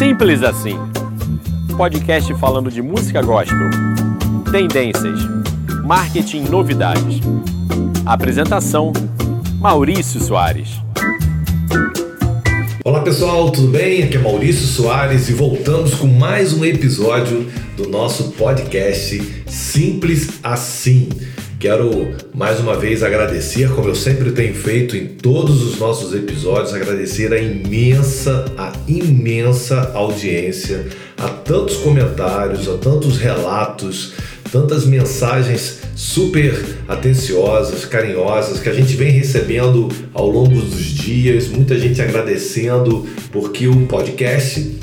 Simples assim. Podcast falando de música gospel, tendências, marketing novidades. Apresentação: Maurício Soares. Olá pessoal, tudo bem? Aqui é Maurício Soares e voltamos com mais um episódio do nosso podcast Simples Assim. Quero mais uma vez agradecer, como eu sempre tenho feito em todos os nossos episódios, agradecer a imensa, a imensa audiência, a tantos comentários, a tantos relatos, tantas mensagens super atenciosas, carinhosas que a gente vem recebendo ao longo dos dias, muita gente agradecendo porque o podcast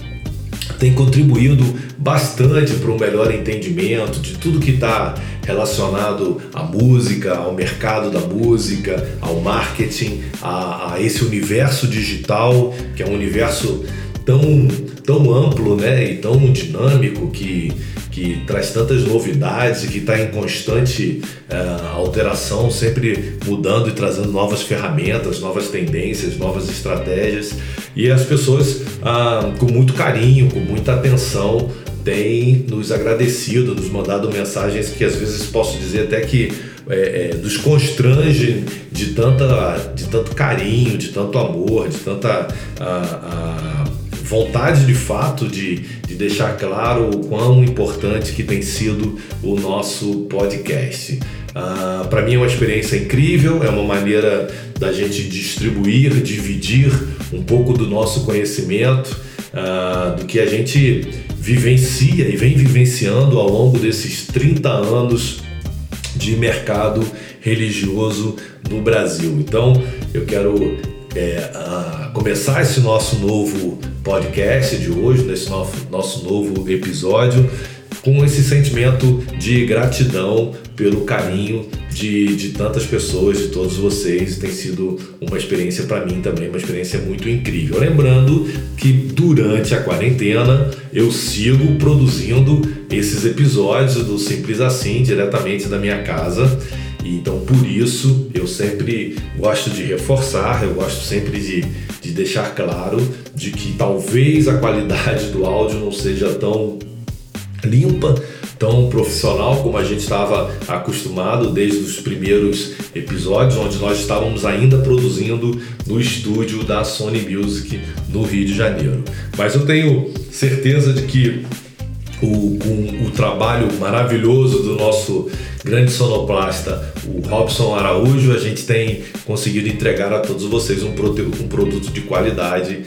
tem contribuído bastante para um melhor entendimento de tudo que está relacionado à música, ao mercado da música, ao marketing, a, a esse universo digital, que é um universo tão, tão amplo né, e tão dinâmico que, que traz tantas novidades e que está em constante uh, alteração, sempre mudando e trazendo novas ferramentas, novas tendências, novas estratégias. E as pessoas, uh, com muito carinho, com muita atenção, têm nos agradecido, nos mandado mensagens que às vezes posso dizer até que é, é, nos constrange de, tanta, de tanto carinho, de tanto amor, de tanta a, a vontade de fato de, de deixar claro o quão importante que tem sido o nosso podcast. Uh, Para mim é uma experiência incrível, é uma maneira da gente distribuir, dividir um pouco do nosso conhecimento, uh, do que a gente vivencia e vem vivenciando ao longo desses 30 anos de mercado religioso no Brasil. Então, eu quero é, começar esse nosso novo podcast de hoje, nesse nosso, nosso novo episódio, com esse sentimento de gratidão pelo carinho de, de tantas pessoas, de todos vocês. Tem sido uma experiência para mim também, uma experiência muito incrível. Lembrando que durante a quarentena eu sigo produzindo esses episódios do Simples Assim, diretamente da minha casa. Então, por isso, eu sempre gosto de reforçar, eu gosto sempre de, de deixar claro de que talvez a qualidade do áudio não seja tão limpa, tão profissional como a gente estava acostumado desde os primeiros episódios, onde nós estávamos ainda produzindo no estúdio da Sony Music no Rio de Janeiro. Mas eu tenho certeza de que o, com o trabalho maravilhoso do nosso grande sonoplasta, o Robson Araújo, a gente tem conseguido entregar a todos vocês um, um produto de qualidade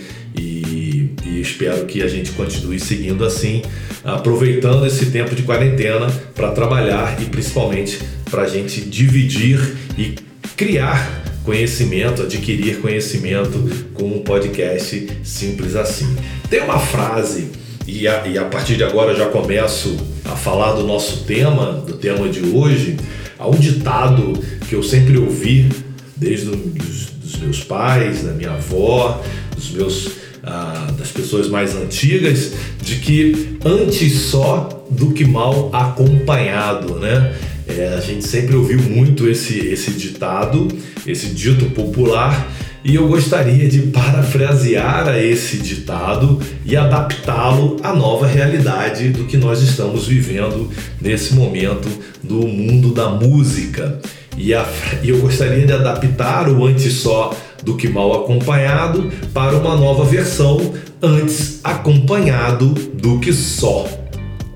espero que a gente continue seguindo assim aproveitando esse tempo de quarentena para trabalhar e principalmente para a gente dividir e criar conhecimento, adquirir conhecimento com um podcast simples assim. Tem uma frase, e a, e a partir de agora já começo a falar do nosso tema, do tema de hoje, há um ditado que eu sempre ouvi desde os dos meus pais, da minha avó, dos meus ah, das pessoas mais antigas, de que antes só do que mal acompanhado, né? É, a gente sempre ouviu muito esse, esse ditado, esse dito popular, e eu gostaria de parafrasear a esse ditado e adaptá-lo à nova realidade do que nós estamos vivendo nesse momento do mundo da música. E, a, e eu gostaria de adaptar o antes só do que mal acompanhado para uma nova versão antes acompanhado do que só.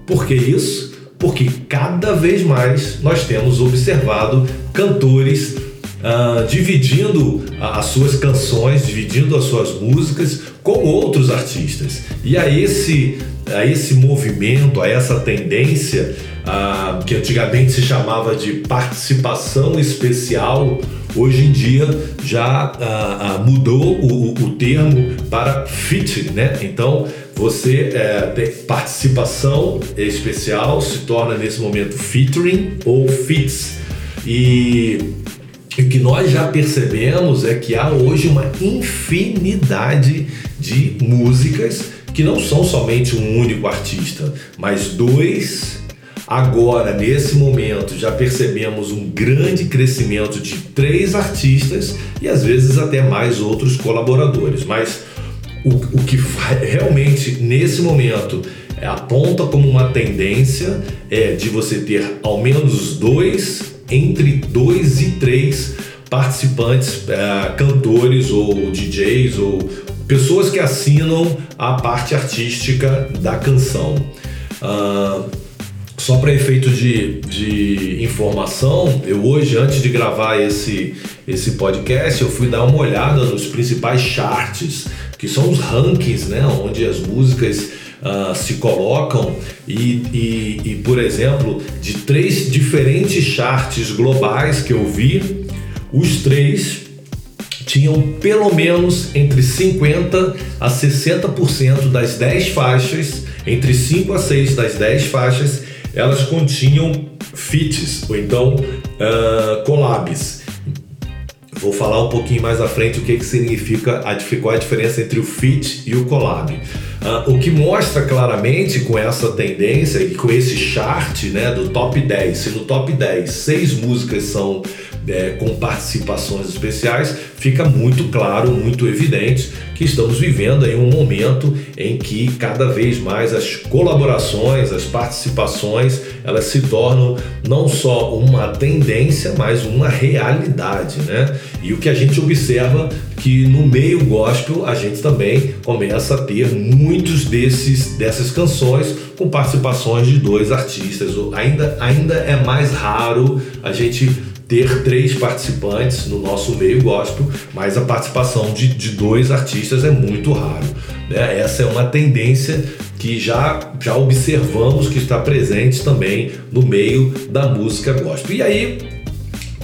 Por que isso? Porque cada vez mais nós temos observado cantores uh, dividindo as suas canções, dividindo as suas músicas com outros artistas. E a esse, a esse movimento, a essa tendência, uh, que antigamente se chamava de participação especial, hoje em dia já uh, uh, mudou o, o, termo para featuring, né? Então você é, tem participação especial se torna nesse momento featuring ou fits e o que nós já percebemos é que há hoje uma infinidade de músicas que não são somente um único artista, mas dois Agora, nesse momento, já percebemos um grande crescimento de três artistas e às vezes até mais outros colaboradores. Mas o, o que realmente nesse momento aponta como uma tendência é de você ter ao menos dois, entre dois e três participantes, é, cantores ou DJs ou pessoas que assinam a parte artística da canção. Uh, só para efeito de, de informação, eu hoje, antes de gravar esse, esse podcast, eu fui dar uma olhada nos principais charts, que são os rankings, né, onde as músicas uh, se colocam. E, e, e, por exemplo, de três diferentes charts globais que eu vi, os três tinham pelo menos entre 50% a 60% das 10 faixas, entre 5 a 6 das 10 faixas, elas continham feats, ou então uh, collabs. Vou falar um pouquinho mais à frente o que, que significa, a, qual a diferença entre o feat e o collab. Uh, o que mostra claramente com essa tendência e com esse chart né, do top 10, se no top 10 seis músicas são é, com participações especiais, fica muito claro, muito evidente que estamos vivendo aí um momento em que cada vez mais as colaborações, as participações, elas se tornam não só uma tendência, mas uma realidade, né? E o que a gente observa que no meio gospel a gente também começa a ter muitos desses dessas canções com participações de dois artistas. Ainda ainda é mais raro a gente ter três participantes no nosso meio gospel, mas a participação de, de dois artistas é muito raro. Né? Essa é uma tendência que já, já observamos que está presente também no meio da música gospel. E aí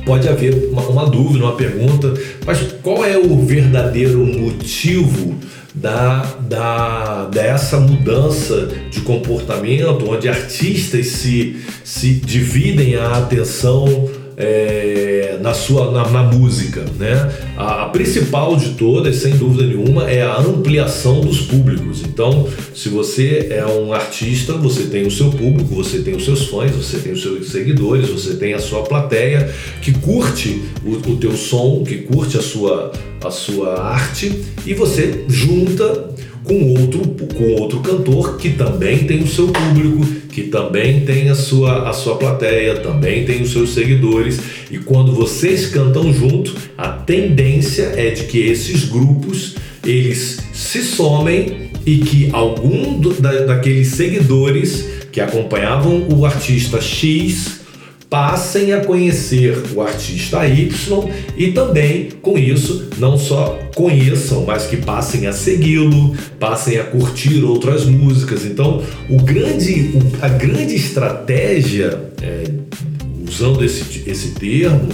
pode haver uma, uma dúvida, uma pergunta, mas qual é o verdadeiro motivo da, da, dessa mudança de comportamento, onde artistas se, se dividem a atenção é, na sua na, na música, né? A, a, principal de todas, sem dúvida nenhuma, é a ampliação dos públicos. Então, se você é um artista, você tem o seu público, você tem os seus fãs, você tem os seus seguidores, você tem a sua plateia que curte o, o teu som, que curte a sua a sua arte e você junta com outro, com outro cantor que também tem o seu público, que também tem a sua, a sua plateia, também tem os seus seguidores. E quando vocês cantam junto, a tendência é de que esses grupos eles se somem e que algum do, da, daqueles seguidores que acompanhavam o artista X passem a conhecer o artista Y e também com isso não só conheçam, mas que passem a segui-lo, passem a curtir outras músicas. Então, o grande, a grande estratégia, é, usando esse, esse termo,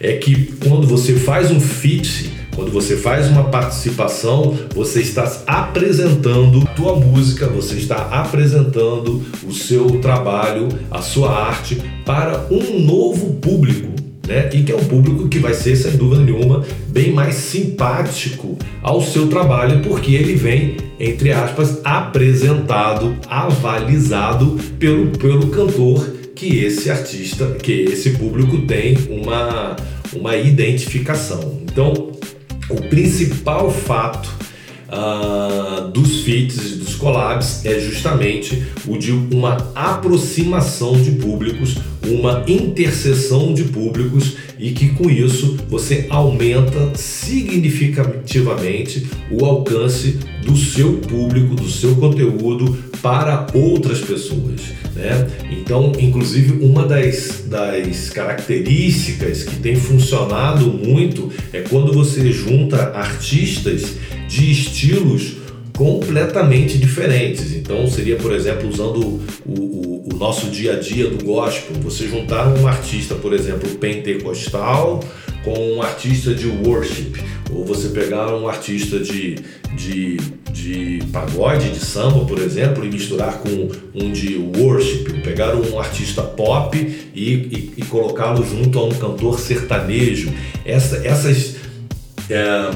é que quando você faz um fit quando você faz uma participação, você está apresentando a tua música, você está apresentando o seu trabalho, a sua arte para um novo público. Né? E que é um público que vai ser, sem dúvida nenhuma, bem mais simpático ao seu trabalho, porque ele vem, entre aspas, apresentado, avalizado pelo, pelo cantor que esse artista, que esse público tem uma, uma identificação. Então, o principal fato uh, dos feats e dos collabs é justamente o de uma aproximação de públicos, uma interseção de públicos e que com isso você aumenta significativamente o alcance do seu público, do seu conteúdo para outras pessoas. Né? Então, inclusive, uma das, das características que tem funcionado muito é quando você junta artistas de estilos completamente diferentes. Então, seria, por exemplo, usando o, o, o, nosso dia a dia do gospel, você juntar um artista, por exemplo, pentecostal com um artista de worship, ou você pegar um artista de, de, de pagode, de samba, por exemplo, e misturar com um de worship, pegar um artista pop e, e, e colocá-lo junto a um cantor sertanejo. Essa, essas é,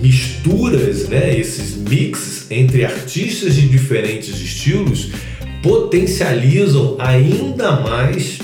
misturas, né, esses mixes entre artistas de diferentes estilos potencializam ainda mais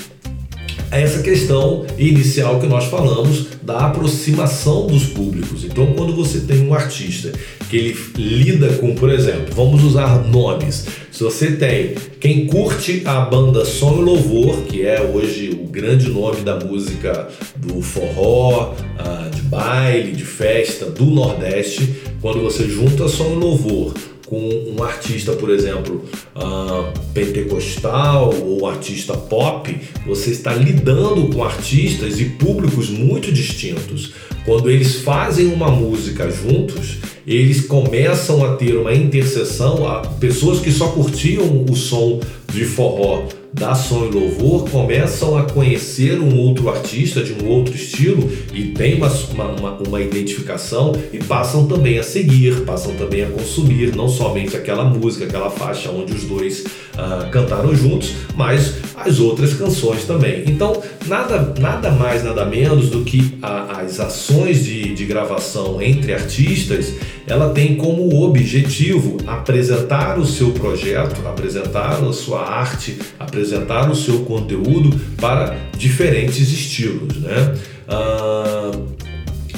essa questão inicial que nós falamos da aproximação dos públicos. Então, quando você tem um artista que ele lida com, por exemplo, vamos usar nomes. Se você tem quem curte a banda Som e Louvor, que é hoje o grande nome da música do forró, ah, de baile, de festa do Nordeste, quando você junta Som e Louvor com um artista, por exemplo, uh, pentecostal ou artista pop, você está lidando com artistas e públicos muito distintos. Quando eles fazem uma música juntos, eles começam a ter uma interseção, pessoas que só curtiam o som de forró da som e louvor começam a conhecer um outro artista de um outro estilo e tem uma, uma, uma, identificação e passam também a seguir, passam também a consumir não somente aquela música, aquela faixa onde os dois uh, cantaram juntos, mas as outras canções também. Então, nada, nada mais, nada menos do que a, as ações de, de gravação entre artistas, ela tem como objetivo apresentar o seu projeto, apresentar a sua arte, apresentar o seu conteúdo para diferentes estilos, né? Uh,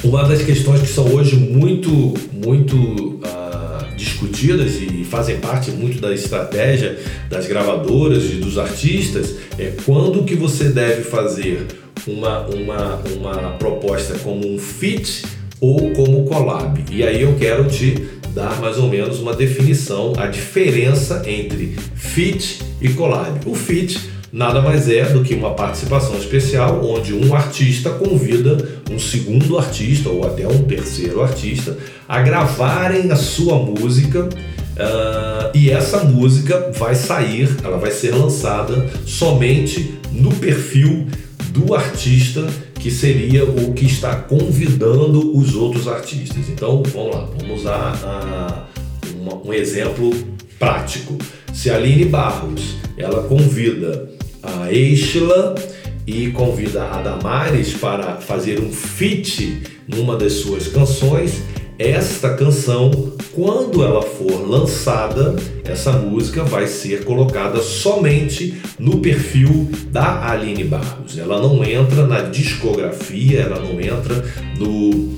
uma das questões que são hoje muito, muito uh, discutidas e fazem parte muito da estratégia das gravadoras e dos artistas é quando que você deve fazer uma, uma, uma proposta como um fit ou como collab. E aí eu quero te dar mais ou menos uma definição, a diferença entre fit e collab. O fit nada mais é do que uma participação especial onde um artista convida um segundo artista ou até um terceiro artista a gravarem a sua música. Uh, e essa música vai sair, ela vai ser lançada somente no perfil do artista que seria o que está convidando os outros artistas. Então vamos lá, vamos usar uh, um exemplo prático. Se a Aline Barros ela convida a Eichla e convida a Damares para fazer um feat numa das suas canções. Esta canção, quando ela for lançada, essa música vai ser colocada somente no perfil da Aline Barros. Ela não entra na discografia, ela não entra no,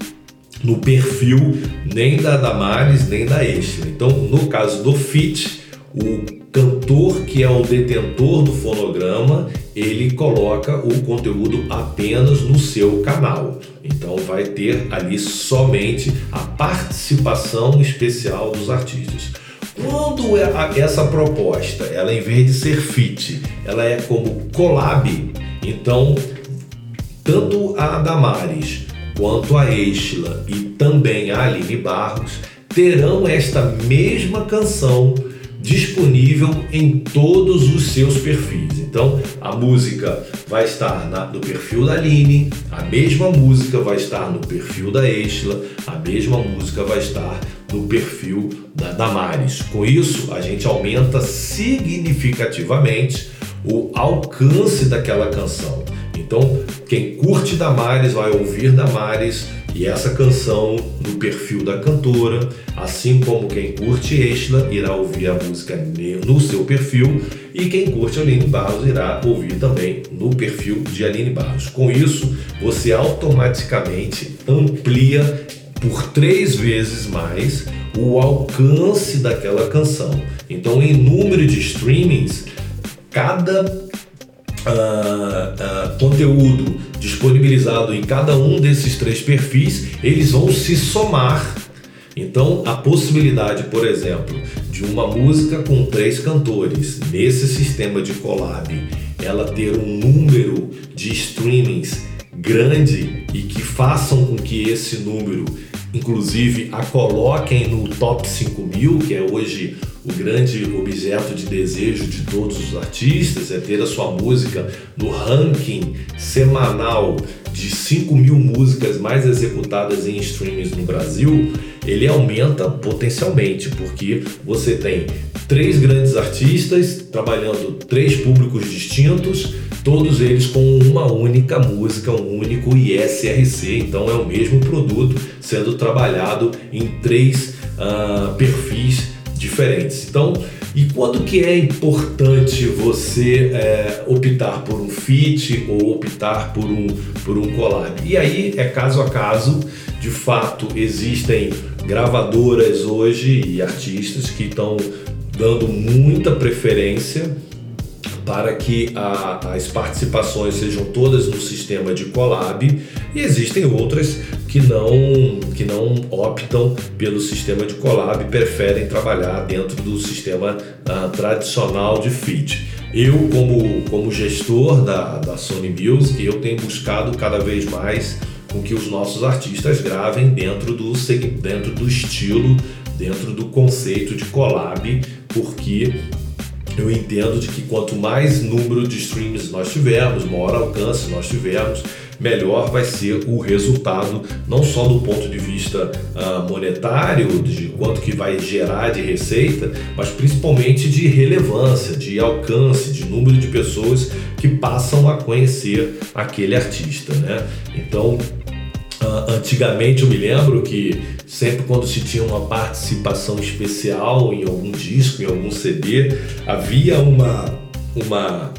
no perfil nem da Damares nem da Extra. Então, no caso do feat, o cantor que é o detentor do fonograma, ele coloca o conteúdo apenas no seu canal. Então vai ter ali somente a participação especial dos artistas. Quando é essa proposta, ela em vez de ser fit, ela é como collab, então tanto a Damares quanto a Estila e também a Aline Barros terão esta mesma canção disponível em todos os seus perfis. Então, a música vai estar na, no perfil da Aline, a mesma música vai estar no perfil da Estela, a mesma música vai estar no perfil da Damares. Com isso, a gente aumenta significativamente o alcance daquela canção. Então, quem curte Damares vai ouvir Damares e essa canção no perfil da cantora, assim como quem curte Estela irá ouvir a música no seu perfil e quem curte Aline Barros irá ouvir também no perfil de Aline Barros. Com isso, você automaticamente amplia por três vezes mais o alcance daquela canção. Então, em número de streamings, cada uh, uh, conteúdo disponibilizado em cada um desses três perfis, eles vão se somar. Então, a possibilidade, por exemplo, de uma música com três cantores nesse sistema de collab, ela ter um número de streamings grande e que façam com que esse número, inclusive, a coloquem no top 5000, que é hoje o grande objeto de desejo de todos os artistas é ter a sua música no ranking semanal de 5 mil músicas mais executadas em streams no Brasil, ele aumenta potencialmente, porque você tem três grandes artistas trabalhando três públicos distintos, todos eles com uma única música, um único ISRC, então é o mesmo produto sendo trabalhado em três uh, perfis diferentes. Então, e quando que é importante você é, optar por um feat ou optar por um, por um collab? E aí é caso a caso, de fato existem gravadoras hoje e artistas que estão dando muita preferência para que a, as participações sejam todas no sistema de collab e existem outras que não que não optam pelo sistema de collab e preferem trabalhar dentro do sistema uh, tradicional de feed. Eu como como gestor da, da Sony Music eu tenho buscado cada vez mais com que os nossos artistas gravem dentro do dentro do estilo dentro do conceito de collab porque eu entendo de que quanto mais número de streams nós tivermos, maior alcance nós tivermos, melhor vai ser o resultado, não só do ponto de vista uh, monetário, de quanto que vai gerar de receita, mas principalmente de relevância, de alcance, de número de pessoas que passam a conhecer aquele artista, né? Então, antigamente eu me lembro que Sempre quando se tinha uma participação especial em algum disco, em algum CD, havia uma, uma,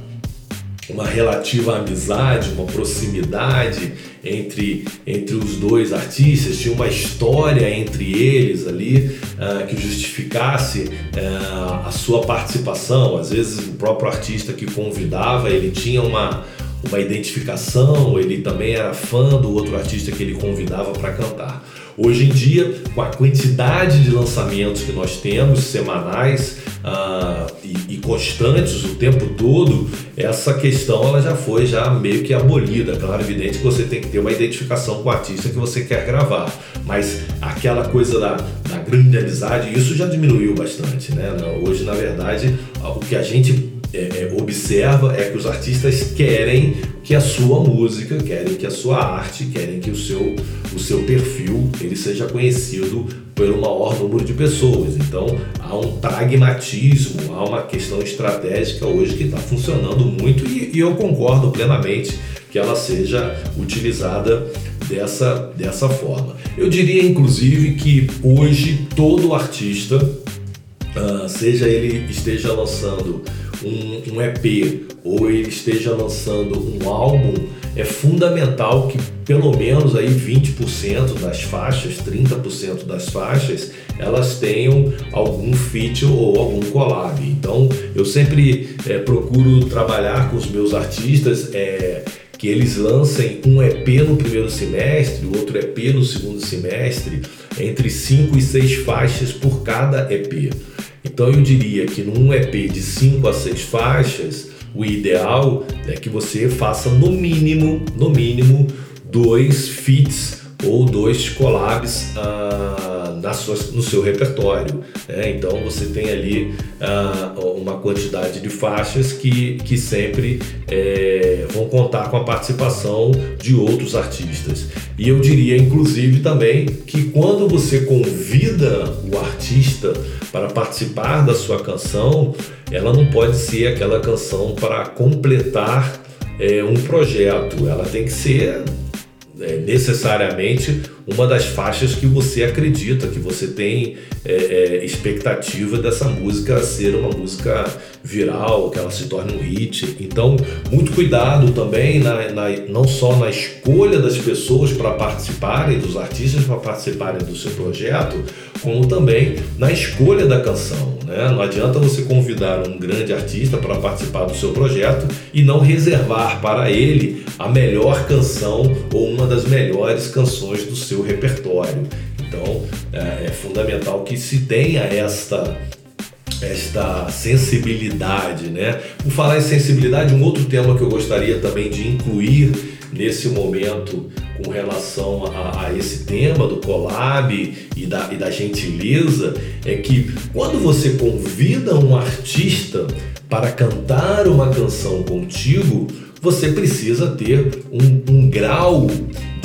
uma relativa amizade, uma proximidade entre, entre os dois artistas, tinha uma história entre eles ali uh, que justificasse uh, a sua participação. Às vezes o próprio artista que convidava, ele tinha uma, uma identificação, ele também era fã do outro artista que ele convidava para cantar. Hoje em dia, com a quantidade de lançamentos que nós temos, semanais uh, e, e, constantes o tempo todo, essa questão ela já foi já meio que abolida. Claro, evidente que você tem que ter uma identificação com o artista que você quer gravar, mas aquela coisa da, da grande amizade, isso já diminuiu bastante. Né? Hoje, na verdade, o que a gente é, é, observa é que os artistas querem que a sua música, querem que a sua arte, querem que o seu, o seu perfil ele seja conhecido pelo maior número de pessoas. Então há um pragmatismo, há uma questão estratégica hoje que está funcionando muito e, e eu concordo plenamente que ela seja utilizada dessa, dessa forma. Eu diria inclusive que hoje todo artista, uh, seja ele esteja lançando um, um EP ou ele esteja lançando um álbum, é fundamental que pelo menos aí 20% das faixas, 30% das faixas, elas tenham algum feature ou algum collab. Então eu sempre é, procuro trabalhar com os meus artistas é, que eles lancem um EP no primeiro semestre, outro EP no segundo semestre, entre 5 e 6 faixas por cada EP. Então eu diria que num EP de 5 a 6 faixas, o ideal é que você faça no mínimo, no mínimo, dois feats ou dois collabs ah, na sua, no seu repertório. Né? Então você tem ali ah, uma quantidade de faixas que, que sempre é, vão contar com a participação de outros artistas. E eu diria, inclusive, também que quando você convida o artista para participar da sua canção, ela não pode ser aquela canção para completar é, um projeto. Ela tem que ser é, necessariamente uma das faixas que você acredita, que você tem é, é, expectativa dessa música ser uma música viral, que ela se torne um hit. Então, muito cuidado também, na, na, não só na escolha das pessoas para participarem, dos artistas para participarem do seu projeto, como também na escolha da canção. Né? Não adianta você convidar um grande artista para participar do seu projeto e não reservar para ele a melhor canção ou uma das melhores canções do seu repertório. Então é, é fundamental que se tenha esta esta sensibilidade, né? Por falar em sensibilidade, um outro tema que eu gostaria também de incluir nesse momento com relação a, a, esse tema do collab e da, e da gentileza é que quando você convida um artista para cantar uma canção contigo, você precisa ter um, um grau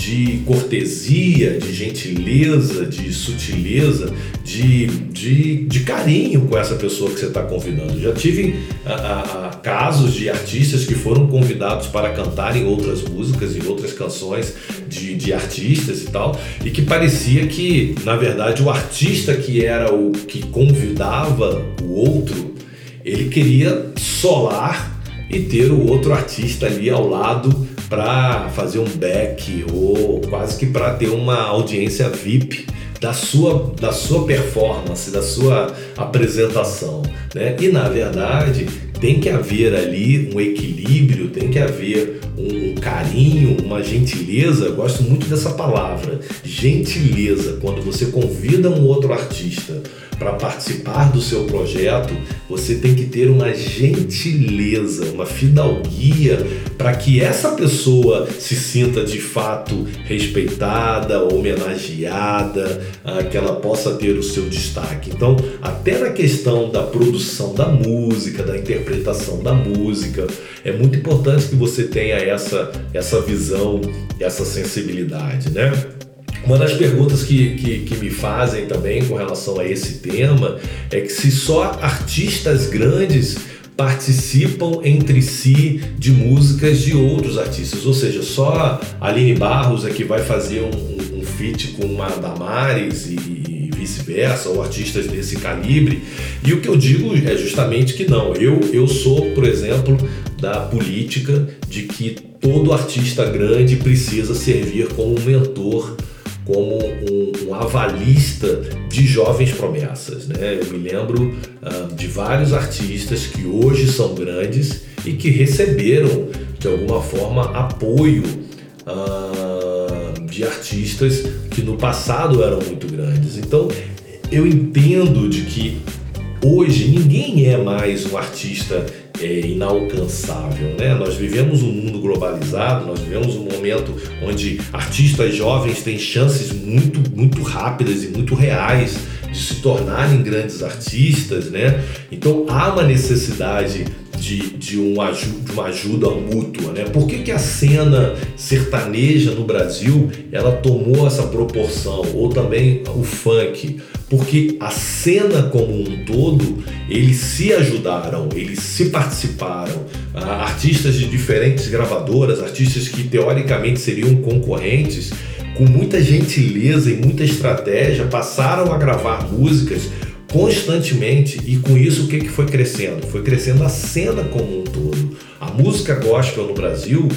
de cortesia, de gentileza, de sutileza, de, de, de carinho com essa pessoa que você está convidando. Já tive a, a, a, casos de artistas que foram convidados para cantar em outras músicas, em outras canções de, de artistas e tal, e que parecia que, na verdade, o artista que era o que convidava o outro ele queria solar e ter o outro artista ali ao lado para fazer um back ou quase que para ter uma audiência VIP da sua, da sua performance, da sua apresentação. Né? E na verdade tem que haver ali um equilíbrio, tem que haver um carinho, uma gentileza. Eu gosto muito dessa palavra, gentileza. Quando você convida um outro artista para participar do seu projeto, você tem que ter uma gentileza, uma fidalguia para que essa pessoa se sinta de fato respeitada, homenageada, ah, que ela possa ter o seu destaque. Então, até na questão da produção da música, da interpretação da música, é muito importante que você tenha essa, essa visão, essa sensibilidade, né? Uma das perguntas que, que, que, me fazem também com relação a esse tema é que se só artistas grandes participam entre si de músicas de outros artistas, ou seja, só Aline Barros é que vai fazer um, um, um feat com uma Damares e, e vice-versa, ou artistas desse calibre. E o que eu digo é justamente que não. Eu, eu sou, por exemplo, da política de que todo artista grande precisa servir como mentor como um, um, avalista de jovens promessas. Né? Eu me lembro uh, de vários artistas que hoje são grandes e que receberam, de alguma forma, apoio uh, de artistas que no passado eram muito grandes. Então, eu entendo de que hoje ninguém é mais um artista é, inalcançável. Né? Nós vivemos um mundo globalizado, nós vivemos um momento onde artistas jovens têm chances muito, muito rápidas e muito reais de se tornarem grandes artistas, né? Então há uma necessidade de, de, um, de uma ajuda mútua, né? Por que, que a cena sertaneja no Brasil ela tomou essa proporção? Ou também o funk? Porque a cena como um todo, eles se ajudaram, eles se participaram. Ah, artistas de diferentes gravadoras, artistas que teoricamente seriam concorrentes, com muita gentileza e muita estratégia, passaram a gravar músicas constantemente e com isso o que, que foi crescendo? Foi crescendo a cena como um todo. A música gospel no Brasil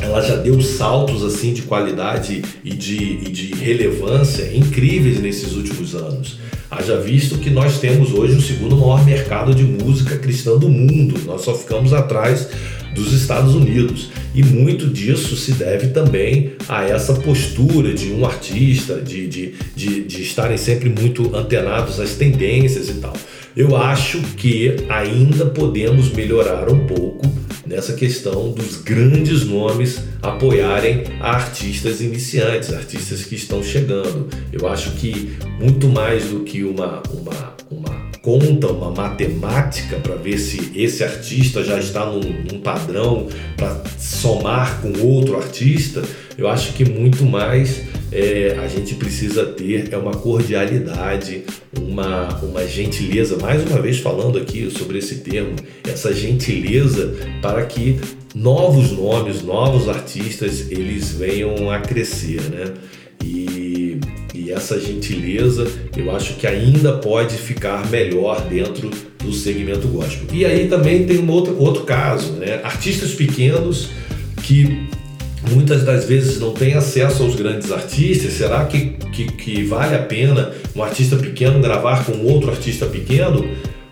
ela já deu saltos assim de qualidade e de, e de relevância incríveis nesses últimos anos. Haja visto que nós temos hoje o segundo maior mercado de música cristã do mundo, nós só ficamos atrás dos Estados Unidos. E muito disso se deve também a essa postura de um artista, de, de, de, de estarem sempre muito antenados às tendências e tal. Eu acho que ainda podemos melhorar um pouco nessa questão dos grandes nomes apoiarem artistas iniciantes, artistas que estão chegando. Eu acho que muito mais do que uma, uma, uma conta, uma matemática para ver se esse artista já está num, num padrão para somar com outro artista, eu acho que muito mais é, a gente precisa ter é uma cordialidade, uma, uma gentileza, mais uma vez falando aqui sobre esse termo, essa gentileza para que novos nomes, novos artistas, eles venham a crescer, né? E, e essa gentileza eu acho que ainda pode ficar melhor dentro do segmento gospel. E aí também tem um outro, outro caso, né? Artistas pequenos que muitas das vezes não tem acesso aos grandes artistas, será que, que, que, vale a pena um artista pequeno gravar com outro artista pequeno?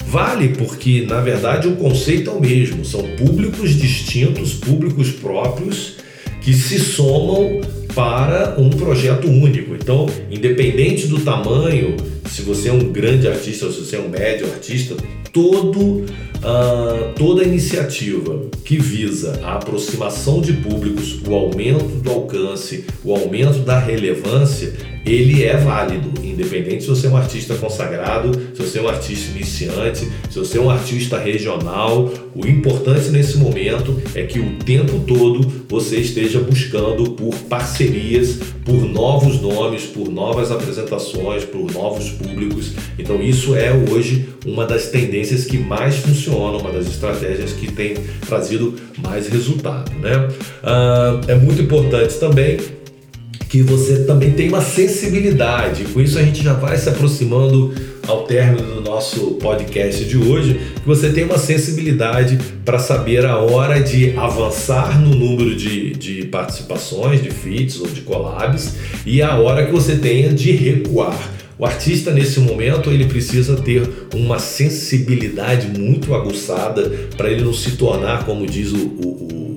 Vale, porque na verdade o conceito é o mesmo, são públicos distintos, públicos próprios que se somam para um projeto único. Então, independente do tamanho, se você é um grande artista ou se você é um médio artista, todo Uh, toda iniciativa que visa a aproximação de públicos, o aumento do alcance, o aumento da relevância, ele é válido, independente se você é um artista consagrado, se você é um artista iniciante, se você é um artista regional. O importante nesse momento é que o tempo todo você esteja buscando por parcerias, por novos nomes, por novas apresentações, por novos públicos. Então, isso é hoje uma das tendências que mais funcionam, uma das estratégias que tem trazido mais resultado. Né? Ah, é muito importante também que você também tem uma sensibilidade. Com isso a gente já vai se aproximando ao término do nosso podcast de hoje, que você tenha uma sensibilidade para saber a hora de avançar no número de, de participações, de feats ou de collabs e a hora que você tenha de recuar. O artista nesse momento ele precisa ter uma sensibilidade muito aguçada para ele não se tornar, como diz o, o, o,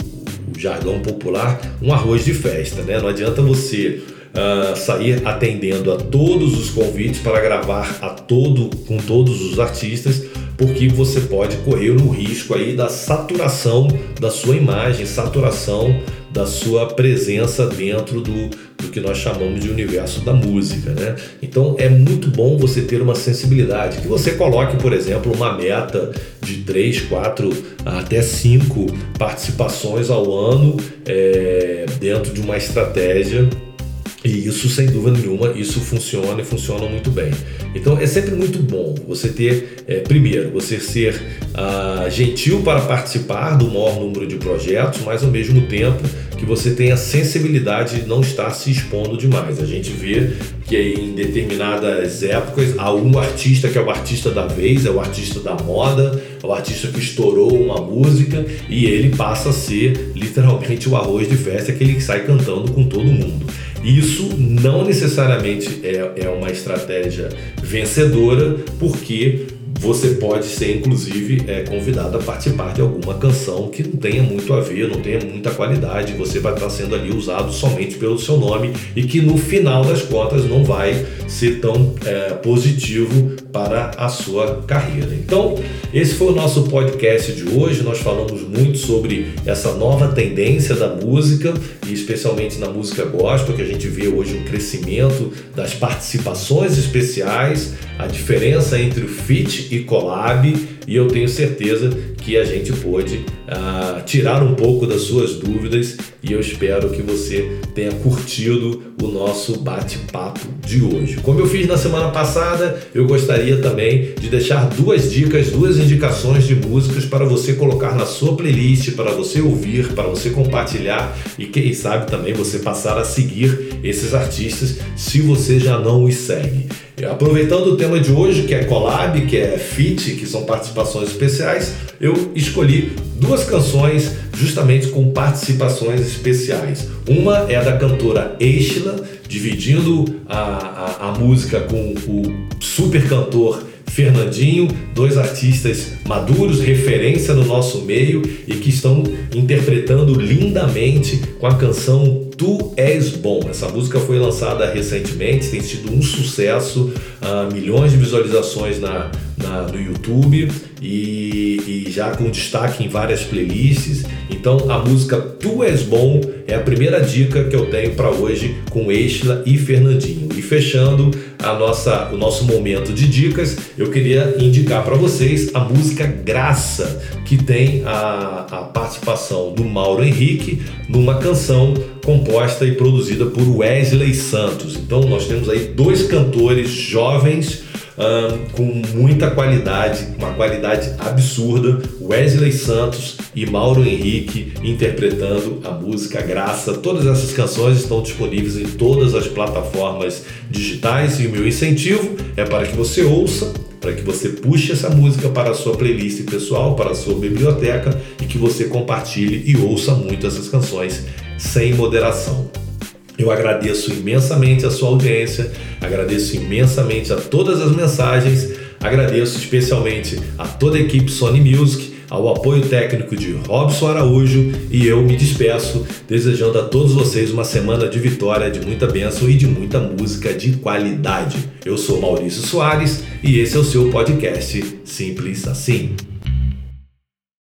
jargão popular, um arroz de festa. Né? Não adianta você uh, sair atendendo a todos os convites para gravar a todo com todos os artistas, porque você pode correr o risco aí da saturação da sua imagem, saturação da sua presença dentro do, do que nós chamamos de universo da música, né? Então é muito bom você ter uma sensibilidade, que você coloque, por exemplo, uma meta de 3, 4 até 5 participações ao ano é, dentro de uma estratégia e isso, sem dúvida nenhuma, isso funciona e funciona muito bem. Então é sempre muito bom você ter, é, primeiro, você ser ah, gentil para participar do maior número de projetos, mas ao mesmo tempo que você tenha sensibilidade de não estar se expondo demais. A gente vê que em determinadas épocas há um artista que é o artista da vez, é o artista da moda, é o artista que estourou uma música e ele passa a ser literalmente o arroz de festa que ele sai cantando com todo mundo. Isso não necessariamente é, é uma estratégia vencedora, porque você pode ser inclusive é, convidado a participar de alguma canção que não tenha muito a ver, não tenha muita qualidade, você vai estar sendo ali usado somente pelo seu nome e que no final das contas não vai ser tão é, positivo para a sua carreira. Então, esse foi o nosso podcast de hoje. Nós falamos muito sobre essa nova tendência da música e especialmente na música gospel, que a gente vê hoje um crescimento das participações especiais, a diferença entre o feat e collab, e eu tenho certeza que a gente pôde uh, tirar um pouco das suas dúvidas e eu espero que você tenha curtido o nosso bate-papo de hoje. Como eu fiz na semana passada, eu gostaria também de deixar duas dicas, duas indicações de músicas para você colocar na sua playlist, para você ouvir, para você compartilhar e quem sabe também você passar a seguir esses artistas se você já não os segue. Aproveitando o tema de hoje, que é collab, que é feat, que são participações especiais, eu escolhi duas canções justamente com participações especiais. Uma é a da cantora Eishla, dividindo a, a, a música com o super cantor Fernandinho, dois artistas maduros, referência no nosso meio e que estão interpretando lindamente com a canção Tu És Bom. Essa música foi lançada recentemente, tem sido um sucesso, uh, milhões de visualizações na, na, no YouTube e, e, já com destaque em várias playlists. Então a música Tu És Bom é a primeira dica que eu tenho para hoje com Exla e Fernandinho. E fechando a nossa, o nosso momento de dicas, eu queria indicar para vocês a música Graça, que tem a, a participação do Mauro Henrique numa canção composta e produzida por Wesley Santos. Então nós temos aí dois cantores jovens um, com muita qualidade, uma qualidade absurda. Wesley Santos e Mauro Henrique interpretando a música Graça. Todas essas canções estão disponíveis em todas as plataformas digitais e o meu incentivo é para que você ouça para que você puxe essa música para a sua playlist pessoal, para a sua biblioteca e que você compartilhe e ouça muito essas canções sem moderação. Eu agradeço imensamente a sua audiência, agradeço imensamente a todas as mensagens, agradeço especialmente a toda a equipe Sony Music, ao apoio técnico de Robson Araújo e eu me despeço, desejando a todos vocês uma semana de vitória, de muita bênção e de muita música de qualidade. Eu sou Maurício Soares e esse é o seu podcast Simples Assim.